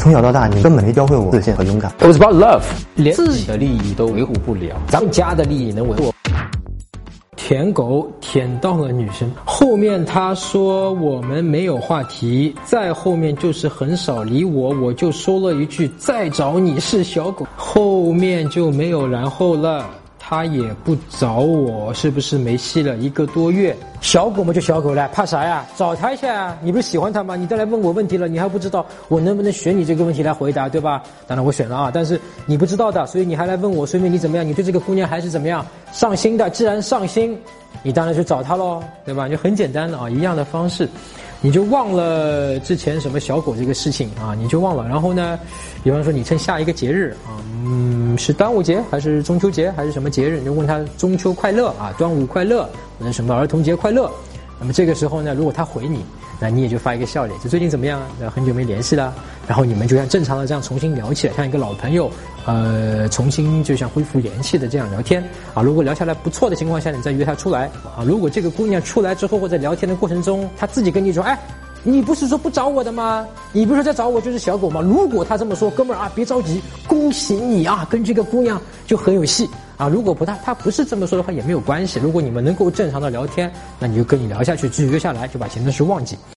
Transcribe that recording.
从小到大，你根本没教会我自信和勇敢。It was about love，连自己的利益都维护不了，咱们家的利益能维护？舔狗舔到了女生，后面他说我们没有话题，再后面就是很少理我，我就说了一句再找你是小狗，后面就没有然后了。他也不找我，是不是没戏了？一个多月，小狗嘛就小狗了，怕啥呀？找他一下呀！你不是喜欢他吗？你再来问我问题了，你还不知道我能不能选你这个问题来回答，对吧？当然我选了啊，但是你不知道的，所以你还来问我，说明你怎么样？你对这个姑娘还是怎么样上心的？既然上心，你当然去找她喽，对吧？就很简单的啊，一样的方式。你就忘了之前什么小狗这个事情啊，你就忘了。然后呢，比方说你趁下一个节日啊，嗯，是端午节还是中秋节还是什么节日，你就问他中秋快乐啊，端午快乐，或者什么儿童节快乐。那么这个时候呢，如果他回你，那你也就发一个笑脸，就最近怎么样？很久没联系了，然后你们就像正常的这样重新聊起来，像一个老朋友，呃，重新就像恢复联系的这样聊天啊。如果聊下来不错的情况下，你再约她出来啊。如果这个姑娘出来之后或者聊天的过程中，她自己跟你说，哎。你不是说不找我的吗？你不是说在找我就是小狗吗？如果她这么说，哥们儿啊，别着急，恭喜你啊，跟这个姑娘就很有戏啊。如果不她她不是这么说的话也没有关系。如果你们能够正常的聊天，那你就跟你聊下去，继续约下来，就把前段事忘记。